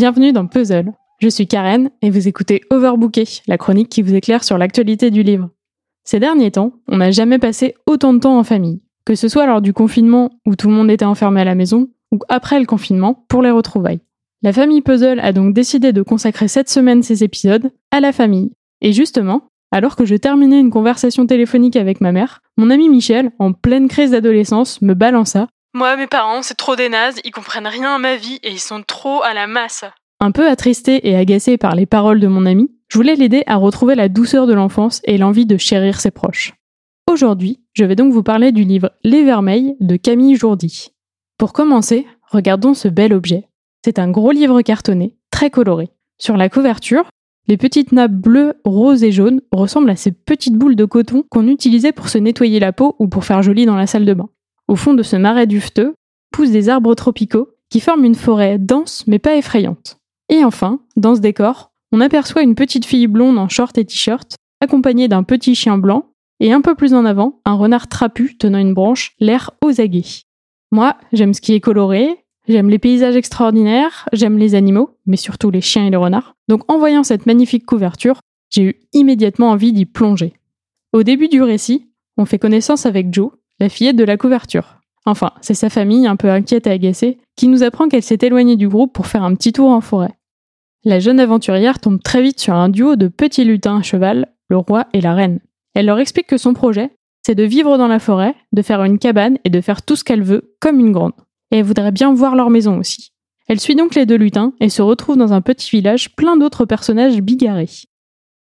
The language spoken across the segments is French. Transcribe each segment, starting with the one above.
Bienvenue dans Puzzle. Je suis Karen et vous écoutez Overbooké, la chronique qui vous éclaire sur l'actualité du livre. Ces derniers temps, on n'a jamais passé autant de temps en famille, que ce soit lors du confinement où tout le monde était enfermé à la maison, ou après le confinement pour les retrouvailles. La famille Puzzle a donc décidé de consacrer cette semaine ces épisodes à la famille. Et justement, alors que je terminais une conversation téléphonique avec ma mère, mon ami Michel, en pleine crise d'adolescence, me balança Moi, mes parents, c'est trop des nazes, ils comprennent rien à ma vie et ils sont trop à la masse. Un peu attristé et agacé par les paroles de mon ami, je voulais l'aider à retrouver la douceur de l'enfance et l'envie de chérir ses proches. Aujourd'hui, je vais donc vous parler du livre Les Vermeils de Camille Jourdi. Pour commencer, regardons ce bel objet. C'est un gros livre cartonné, très coloré. Sur la couverture, les petites nappes bleues, roses et jaunes ressemblent à ces petites boules de coton qu'on utilisait pour se nettoyer la peau ou pour faire joli dans la salle de bain. Au fond de ce marais dufteux poussent des arbres tropicaux qui forment une forêt dense mais pas effrayante. Et enfin, dans ce décor, on aperçoit une petite fille blonde en short et t-shirt, accompagnée d'un petit chien blanc, et un peu plus en avant, un renard trapu tenant une branche, l'air aux aguets. Moi, j'aime ce qui est coloré, J'aime les paysages extraordinaires, j'aime les animaux, mais surtout les chiens et les renards. Donc en voyant cette magnifique couverture, j'ai eu immédiatement envie d'y plonger. Au début du récit, on fait connaissance avec Jo, la fillette de la couverture. Enfin, c'est sa famille, un peu inquiète et agacée, qui nous apprend qu'elle s'est éloignée du groupe pour faire un petit tour en forêt. La jeune aventurière tombe très vite sur un duo de petits lutins à cheval, le roi et la reine. Elle leur explique que son projet, c'est de vivre dans la forêt, de faire une cabane et de faire tout ce qu'elle veut, comme une grande et elle voudrait bien voir leur maison aussi. Elle suit donc les deux lutins et se retrouve dans un petit village plein d'autres personnages bigarrés.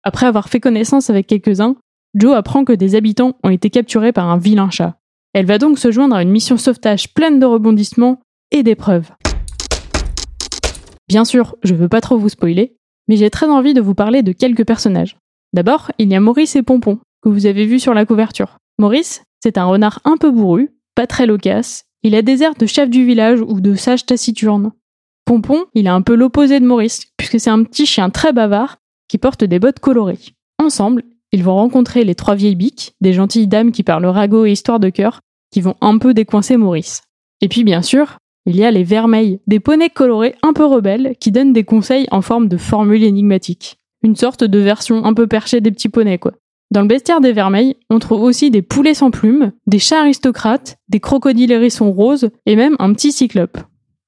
Après avoir fait connaissance avec quelques-uns, Joe apprend que des habitants ont été capturés par un vilain chat. Elle va donc se joindre à une mission sauvetage pleine de rebondissements et d'épreuves. Bien sûr, je veux pas trop vous spoiler, mais j'ai très envie de vous parler de quelques personnages. D'abord, il y a Maurice et Pompon, que vous avez vus sur la couverture. Maurice, c'est un renard un peu bourru, pas très loquace, il a des airs de chef du village ou de sage taciturne. Pompon, il est un peu l'opposé de Maurice, puisque c'est un petit chien très bavard qui porte des bottes colorées. Ensemble, ils vont rencontrer les trois vieilles biques, des gentilles dames qui parlent ragot et histoire de cœur, qui vont un peu décoincer Maurice. Et puis bien sûr, il y a les vermeils, des poneys colorés un peu rebelles qui donnent des conseils en forme de formules énigmatiques. Une sorte de version un peu perchée des petits poneys, quoi. Dans le bestiaire des vermeils, on trouve aussi des poulets sans plumes, des chats aristocrates, des crocodiles hérissons roses et même un petit cyclope.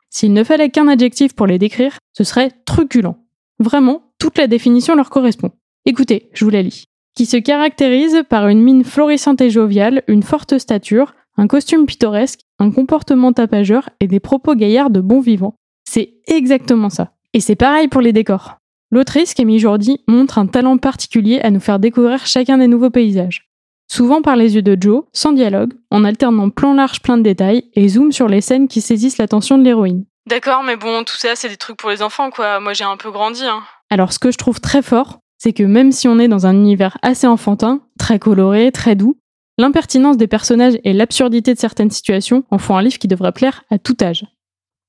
S'il ne fallait qu'un adjectif pour les décrire, ce serait truculent. Vraiment, toute la définition leur correspond. Écoutez, je vous la lis. Qui se caractérise par une mine florissante et joviale, une forte stature, un costume pittoresque, un comportement tapageur et des propos gaillards de bon vivant. C'est exactement ça. Et c'est pareil pour les décors. L'autrice Camille Jourdi montre un talent particulier à nous faire découvrir chacun des nouveaux paysages. Souvent par les yeux de Joe, sans dialogue, en alternant plan large plein de détails et zoom sur les scènes qui saisissent l'attention de l'héroïne. D'accord, mais bon, tout ça, c'est des trucs pour les enfants, quoi. Moi, j'ai un peu grandi, hein. Alors, ce que je trouve très fort, c'est que même si on est dans un univers assez enfantin, très coloré, très doux, l'impertinence des personnages et l'absurdité de certaines situations en font un livre qui devrait plaire à tout âge.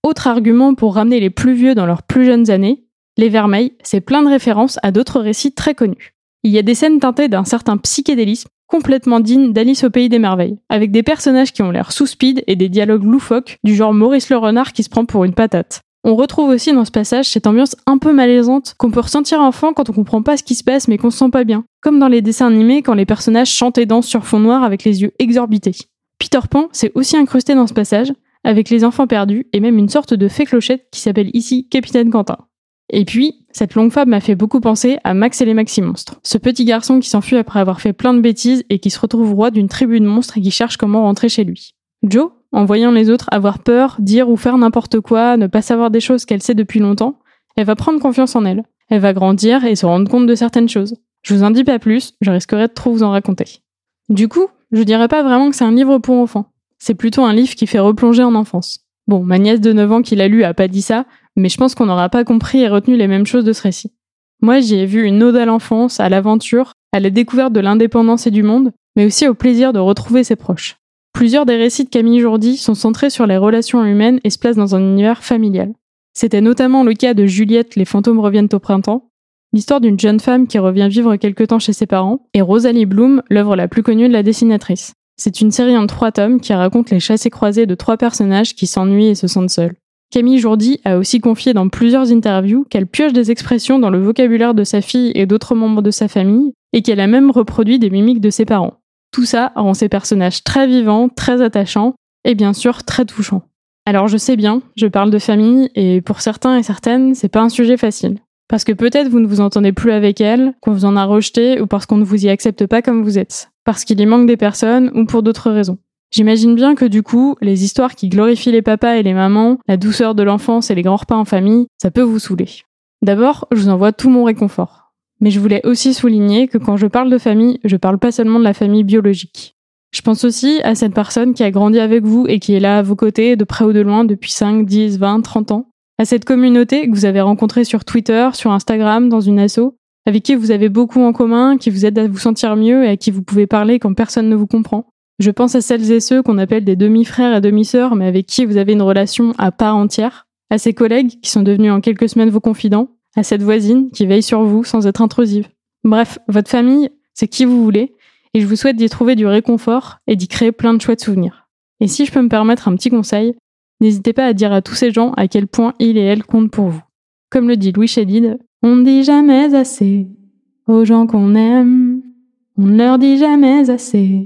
Autre argument pour ramener les plus vieux dans leurs plus jeunes années, les Vermeils, c'est plein de références à d'autres récits très connus. Il y a des scènes teintées d'un certain psychédélisme complètement digne d'Alice au pays des merveilles, avec des personnages qui ont l'air sous speed et des dialogues loufoques du genre Maurice le renard qui se prend pour une patate. On retrouve aussi dans ce passage cette ambiance un peu malaisante qu'on peut ressentir enfant quand on comprend pas ce qui se passe mais qu'on se sent pas bien, comme dans les dessins animés quand les personnages chantent et dansent sur fond noir avec les yeux exorbités. Peter Pan s'est aussi incrusté dans ce passage, avec les enfants perdus et même une sorte de fée clochette qui s'appelle ici Capitaine Quentin. Et puis, cette longue fable m'a fait beaucoup penser à Max et les Maxi Monstres. Ce petit garçon qui s'enfuit après avoir fait plein de bêtises et qui se retrouve roi d'une tribu de monstres et qui cherche comment rentrer chez lui. Joe, en voyant les autres avoir peur, dire ou faire n'importe quoi, ne pas savoir des choses qu'elle sait depuis longtemps, elle va prendre confiance en elle. Elle va grandir et se rendre compte de certaines choses. Je vous en dis pas plus, je risquerais de trop vous en raconter. Du coup, je dirais pas vraiment que c'est un livre pour enfants. C'est plutôt un livre qui fait replonger en enfance. Bon, ma nièce de 9 ans qui l'a lu a pas dit ça, mais je pense qu'on n'aura pas compris et retenu les mêmes choses de ce récit. Moi, j'y ai vu une ode à l'enfance, à l'aventure, à la découverte de l'indépendance et du monde, mais aussi au plaisir de retrouver ses proches. Plusieurs des récits de Camille Jourdi sont centrés sur les relations humaines et se placent dans un univers familial. C'était notamment le cas de Juliette, Les fantômes reviennent au printemps, l'histoire d'une jeune femme qui revient vivre quelque temps chez ses parents, et Rosalie Bloom, l'œuvre la plus connue de la dessinatrice. C'est une série en trois tomes qui raconte les chassés croisés de trois personnages qui s'ennuient et se sentent seuls. Camille Jourdi a aussi confié dans plusieurs interviews qu'elle pioche des expressions dans le vocabulaire de sa fille et d'autres membres de sa famille, et qu'elle a même reproduit des mimiques de ses parents. Tout ça rend ses personnages très vivants, très attachants, et bien sûr très touchants. Alors je sais bien, je parle de famille, et pour certains et certaines, c'est pas un sujet facile. Parce que peut-être vous ne vous entendez plus avec elle, qu'on vous en a rejeté, ou parce qu'on ne vous y accepte pas comme vous êtes. Parce qu'il y manque des personnes, ou pour d'autres raisons. J'imagine bien que du coup, les histoires qui glorifient les papas et les mamans, la douceur de l'enfance et les grands repas en famille, ça peut vous saouler. D'abord, je vous envoie tout mon réconfort. Mais je voulais aussi souligner que quand je parle de famille, je parle pas seulement de la famille biologique. Je pense aussi à cette personne qui a grandi avec vous et qui est là à vos côtés, de près ou de loin, depuis 5, 10, 20, 30 ans. À cette communauté que vous avez rencontrée sur Twitter, sur Instagram, dans une asso, avec qui vous avez beaucoup en commun, qui vous aide à vous sentir mieux et à qui vous pouvez parler quand personne ne vous comprend. Je pense à celles et ceux qu'on appelle des demi-frères et demi-sœurs, mais avec qui vous avez une relation à part entière, à ces collègues qui sont devenus en quelques semaines vos confidents, à cette voisine qui veille sur vous sans être intrusive. Bref, votre famille, c'est qui vous voulez, et je vous souhaite d'y trouver du réconfort et d'y créer plein de chouettes souvenirs. Et si je peux me permettre un petit conseil, n'hésitez pas à dire à tous ces gens à quel point il et elle comptent pour vous. Comme le dit Louis Chédid, on ne dit jamais assez aux gens qu'on aime, on ne leur dit jamais assez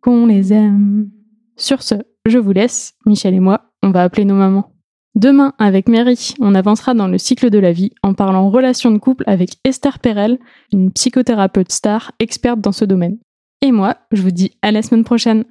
qu'on les aime. Sur ce, je vous laisse, Michel et moi, on va appeler nos mamans. Demain, avec Mary, on avancera dans le cycle de la vie en parlant relation de couple avec Esther Perel, une psychothérapeute star experte dans ce domaine. Et moi, je vous dis à la semaine prochaine.